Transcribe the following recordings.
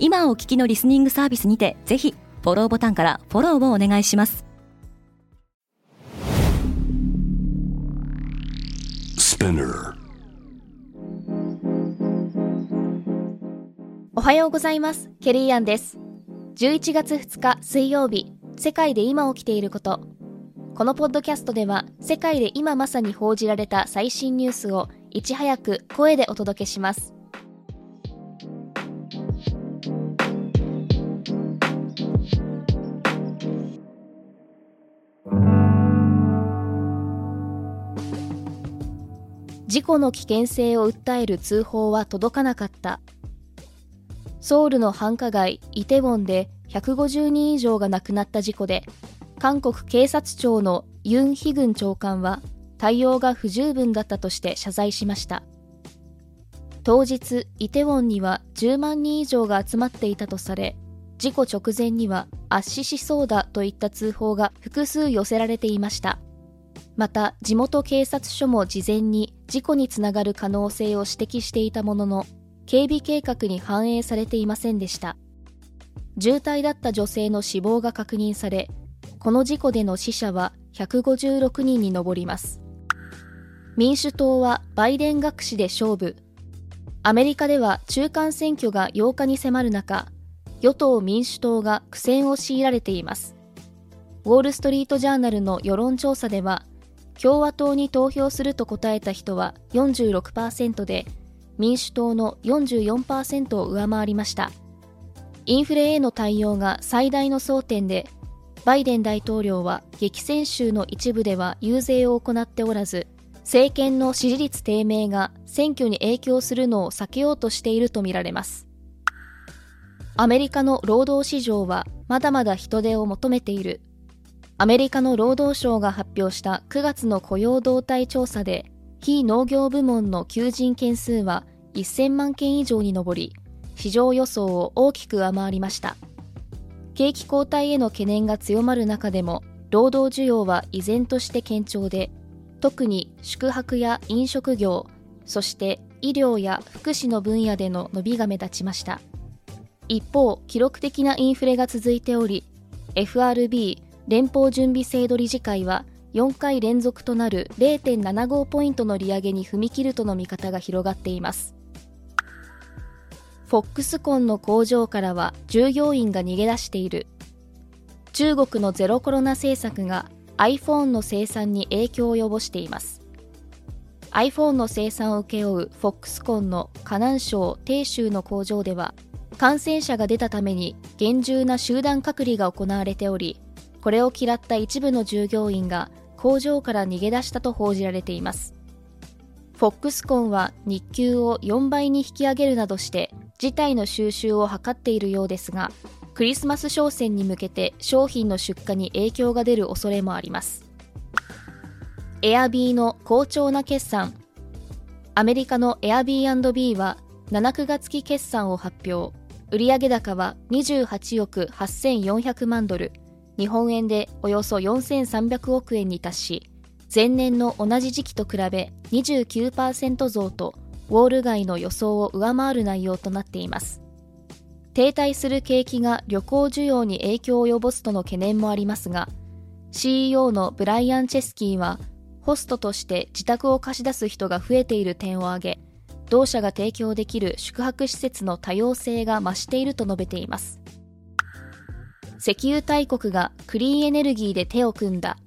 今お聞きのリスニングサービスにてぜひフォローボタンからフォローをお願いします。おはようございます。ケリーアンです。11月2日水曜日世界で今起きていること。このポッドキャストでは世界で今まさに報じられた最新ニュースをいち早く声でお届けします事故の危険性を訴える通報は届かなかった。ソウルの繁華街イテウォンで150人以上が亡くなった事故で韓国警察庁のユン・ヒグン長官は対応が不十分だったとして謝罪しました。当日イテウォンには10万人以上が集まっていたとされ事故直前には圧死しそうだといった通報が複数寄せられていました。また地元警察署も事前に事故につながる可能性を指摘していたものの警備計画に反映されていませんでした。重体だった女性の死亡が確認されこの事故での死者は156人に上ります。民主党はバイデン学士で勝負。アメリカでは中間選挙が8日に迫る中与党・民主党が苦戦を強いられています。ウォール・ストリート・ジャーナルの世論調査では共和党に投票すると答えた人は46%で民主党の44%を上回りました。インフレへの対応が最大の争点でバイデン大統領は激戦州の一部では遊説を行っておらず政権の支持率低迷が選挙に影響するのを避けようとしているとみられます。アメリカの労働市場はまだまだ人手を求めている。アメリカの労働省が発表した9月の雇用動態調査で非農業部門の求人件数は1000万件以上に上り市場予想を大きく上回りました。景気後退への懸念が強まる中でも労働需要は依然として堅調で特に宿泊や飲食業そして医療や福祉の分野での伸びが目立ちました。一方記録的なインフレが続いており FRB 連邦準備制度理事会は4回連続となる0.75ポイントの利上げに踏み切るとの見方が広がっています。フォックスコンの工場からは従業員が逃げ出している。中国のゼロコロナ政策が iPhone の生産に影響を及ぼしています。iPhone の生産を請け負うフォックスコンの河南省鄭州の工場では感染者が出たために厳重な集団隔離が行われておりこれを嫌った一部の従業員が工場から逃げ出したと報じられています。フォックスコンは日給を4倍に引き上げるなどして事態の収集を図っているようですがクリスマス商戦に向けて商品の出荷に影響が出る恐れもあります。エアビーの好調な決算。アメリカのエアビービーは7、9月期決算を発表。売上高は28億8400万ドル。日本円でおよそ4300億円に達し前年の同じ時期と比べ29%増とウォール街の予想を上回る内容となっています。停滞する景気が旅行需要に影響を及ぼすとの懸念もありますが CEO のブライアン・チェスキーはホストとして自宅を貸し出す人が増えている点を挙げ同社が提供できる宿泊施設の多様性が増していると述べています。石油大国がクリーンエネルギーで手を組んだ。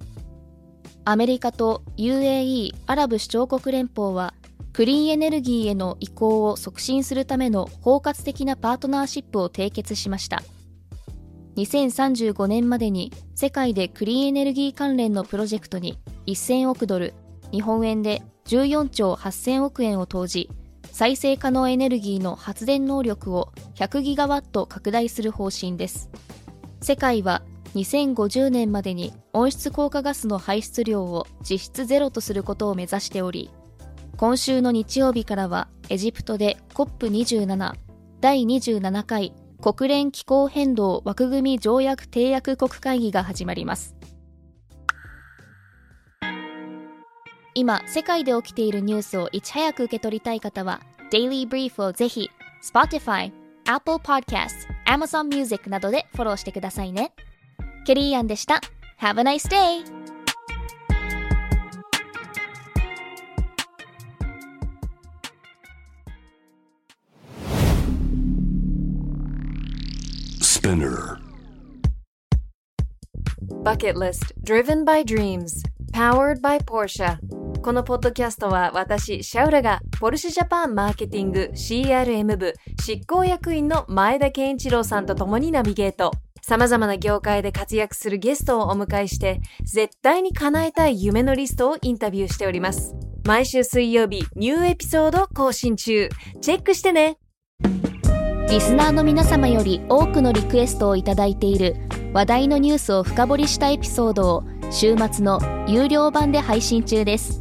アメリカと UAE= アラブ首長国連邦はクリーンエネルギーへの移行を促進するための包括的なパートナーシップを締結しました。2035年までに世界でクリーンエネルギー関連のプロジェクトに1000億ドル日本円で14兆8000億円を投じ再生可能エネルギーの発電能力を100ギガワット拡大する方針です。世界は2050年までに温室効果ガスの排出量を実質ゼロとすることを目指しており今週の日曜日からはエジプトで COP27 第27回国連気候変動枠組み条約締約国会議が始まります。今世界で起きているニュースをいち早く受け取りたい方は Daily Brief をぜひ Spotify、Apple Podcast、Amazon Music などでフォローしてくださいねケリーアンでした Have a nice day! Spinner. Bucket List Driven by Dreams Powered by Porsche このポッドキャストは私、シャウラがポルシェジャパンマーケティング CRM 部執行役員の前田健一郎さんと共にナビゲート。様々な業界で活躍するゲストをお迎えして、絶対に叶えたい夢のリストをインタビューしております。毎週水曜日、ニューエピソード更新中。チェックしてねリスナーの皆様より多くのリクエストをいただいている話題のニュースを深掘りしたエピソードを週末の有料版で配信中です。